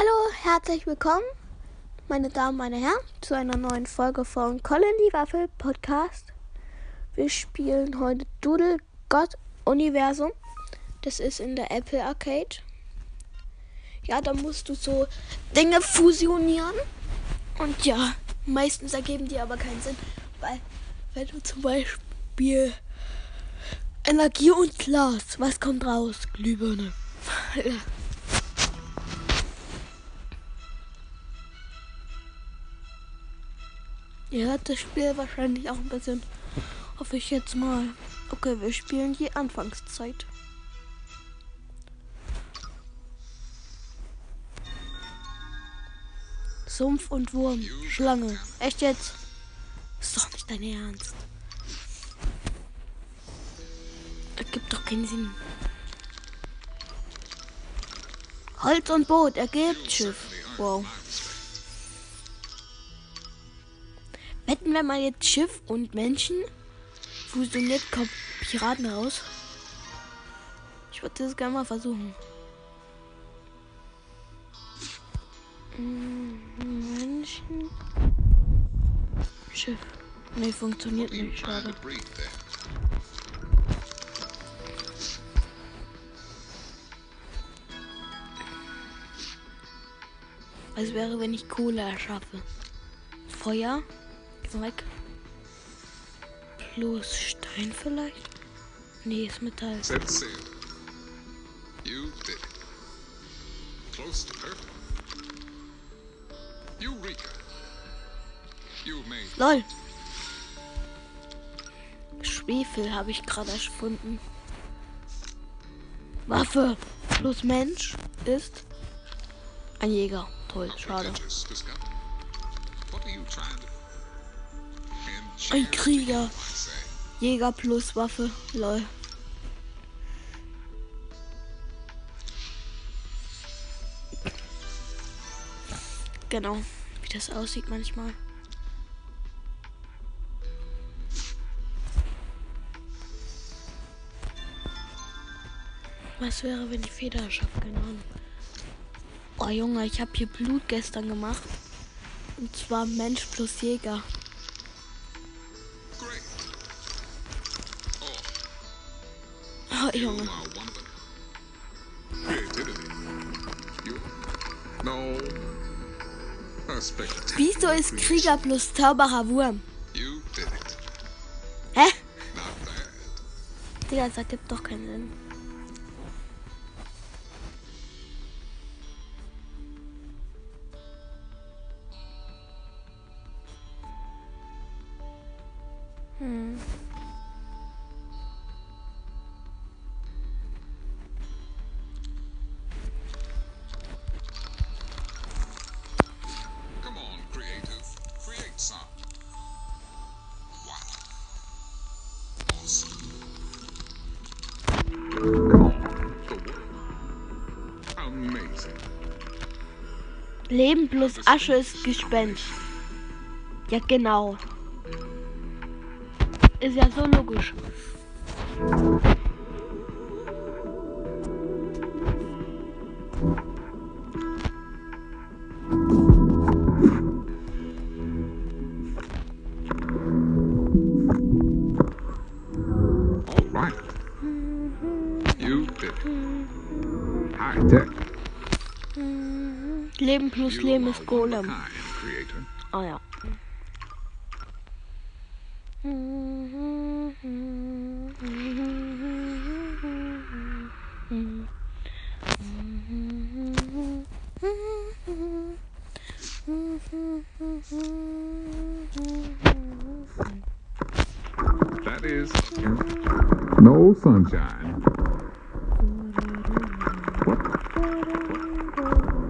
Hallo, herzlich willkommen, meine Damen, meine Herren, zu einer neuen Folge von Colin die Waffel Podcast. Wir spielen heute Doodle God Universum. Das ist in der Apple Arcade. Ja, da musst du so Dinge fusionieren. Und ja, meistens ergeben die aber keinen Sinn, weil wenn du zum Beispiel Energie und Glas, was kommt raus? Glühbirne. Ihr hört das Spiel wahrscheinlich auch ein bisschen. Hoffe ich jetzt mal. Okay, wir spielen die Anfangszeit. Sumpf und Wurm. Schlange. Echt jetzt? Ist doch nicht dein Ernst. Ergibt doch keinen Sinn. Holz und Boot ergibt Schiff. Wow. Wetten wir mal jetzt Schiff und Menschen? Fusioniert kommt Piraten raus. Ich würde das gerne mal versuchen. Menschen. Schiff. Nee, funktioniert nicht. Schade. Was wäre, wenn ich Kohle erschaffe? Feuer? Weg. Plus Stein vielleicht? Nee, ist Metall. Set sail. You did it. Close to perfect. Eureka. You made LOL. Schwefel habe ich gerade erfunden. Waffe plus Mensch ist ein Jäger. Toll, schade. What are you trying to? Ein Krieger. Jäger plus Waffe. Lol. Genau, wie das aussieht manchmal. Was wäre, wenn ich Feder schaffe? Keine. Oh Junge, ich habe hier Blut gestern gemacht. Und zwar Mensch plus Jäger. A spectacular. Wieso ist Krieger plus Zauberer Wurm? You did it. Hä? Digga, das ergibt doch keinen Sinn. Hm. Amazing. Leben plus Asche ist Gespenst. Ja, genau. Ist ja so logisch. Leben plus Leben ist Golem. Ah ja. That is no sunshine.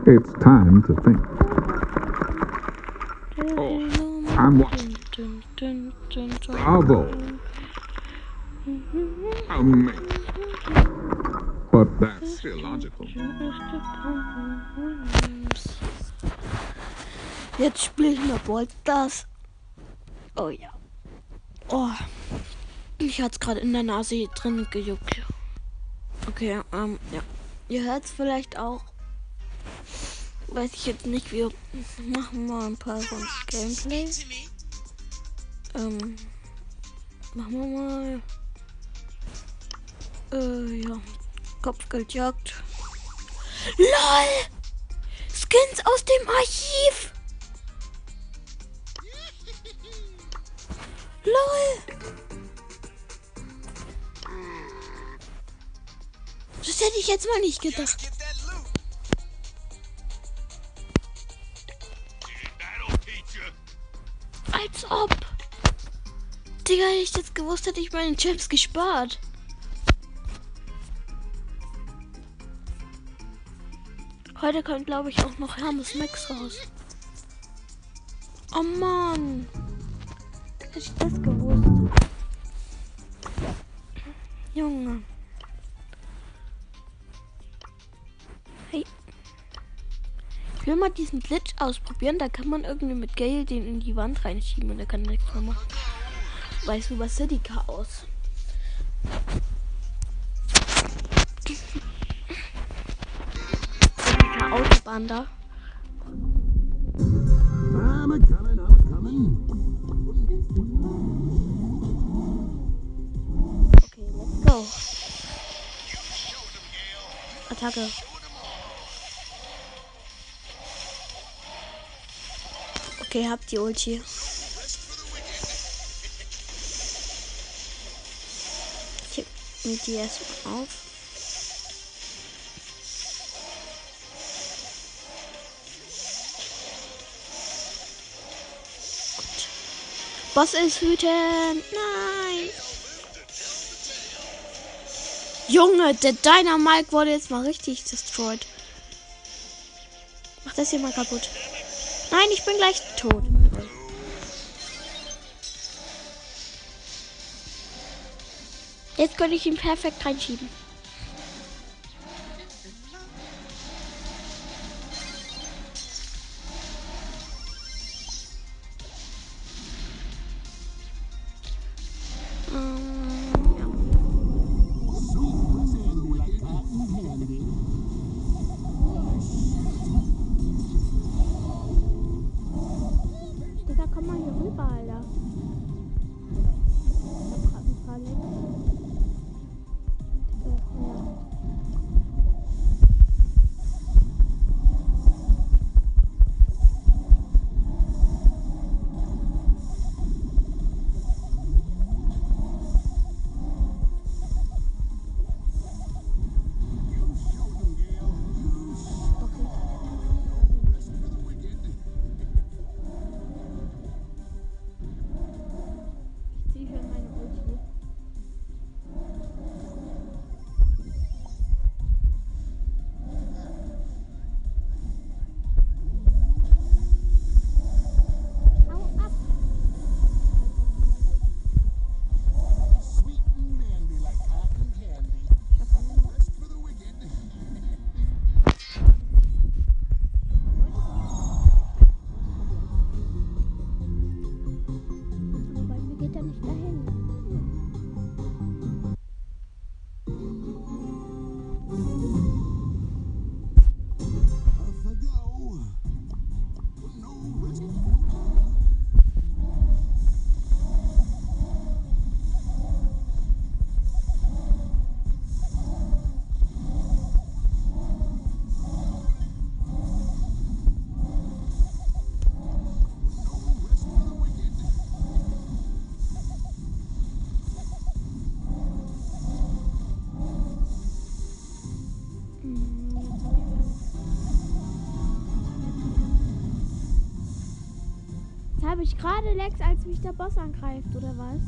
It's time to think. Oh, I'm watching. Bravo. Amazing. But that's illogical. Jetzt spiele ich mal Ballstars. Oh ja. Oh. Ich hat's gerade in der Nase drin gejuckt. Okay, ähm, ja. Ihr hört's vielleicht auch. Weiß ich jetzt nicht. Wir machen mal ein paar von Gameplay. Ähm, machen wir mal. Äh, ja. Kopfgeldjagd. LOL! Skins aus dem Archiv! LOL! Das hätte ich jetzt mal nicht gedacht. Als ob. Digga, hätte ich jetzt gewusst, hätte ich meinen Gems gespart. Heute kommt, glaube ich, auch noch Hermes Max raus. Oh Mann. Hätte ich das gewusst. Junge. Will mal diesen Glitch ausprobieren. Da kann man irgendwie mit Gale den in die Wand reinschieben und er kann nichts mehr machen. Weißt du, was City Chaos? Autobahn da. I'm a coming, I'm a coming. Okay, let's go. Attacke. Okay, habt die Ulti. Ich mir die erstmal auf. Gut. Boss ist wütend. Nein. Junge, der Dynamite wurde jetzt mal richtig destroyed. Mach das hier mal kaputt. Nein, ich bin gleich tot. Jetzt könnte ich ihn perfekt reinschieben. Habe ich gerade Lex, als mich der Boss angreift, oder was?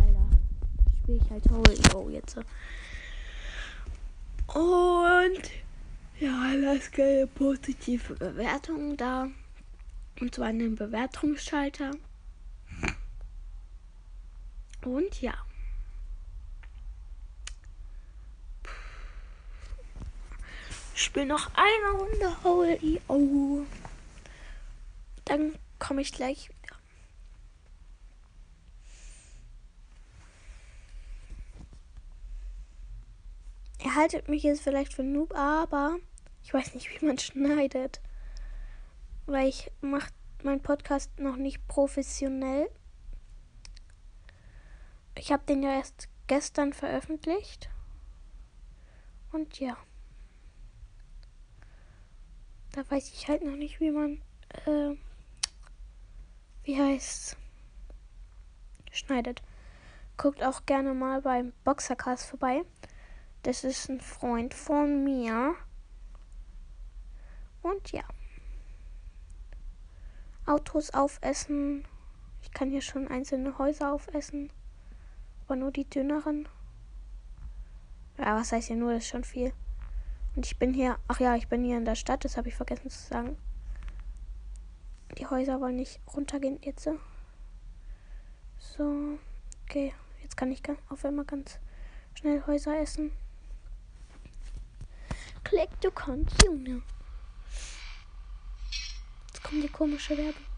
Alter, spiele ich halt Holy Oh jetzt. Und ja, lass keine positive Bewertung da. Und zwar in den Bewertungsschalter. Und ja. Ich spiele noch eine Runde Holy Oh. Dann komme ich gleich wieder. Ihr haltet mich jetzt vielleicht für Noob, aber Ich weiß nicht, wie man schneidet. Weil ich mache meinen Podcast noch nicht professionell. Ich habe den ja erst gestern veröffentlicht. Und ja. Da weiß ich halt noch nicht, wie man, äh, wie heißt, schneidet. Guckt auch gerne mal beim Boxercast vorbei. Das ist ein Freund von mir. Und ja. Autos aufessen. Ich kann hier schon einzelne Häuser aufessen. Aber nur die dünneren. Ja, was heißt hier nur? Das ist schon viel. Und ich bin hier. Ach ja, ich bin hier in der Stadt. Das habe ich vergessen zu sagen. Die Häuser wollen nicht runtergehen jetzt. So. Okay. Jetzt kann ich auf einmal ganz schnell Häuser essen. Click to continue. Jetzt kommt die komische Werbung.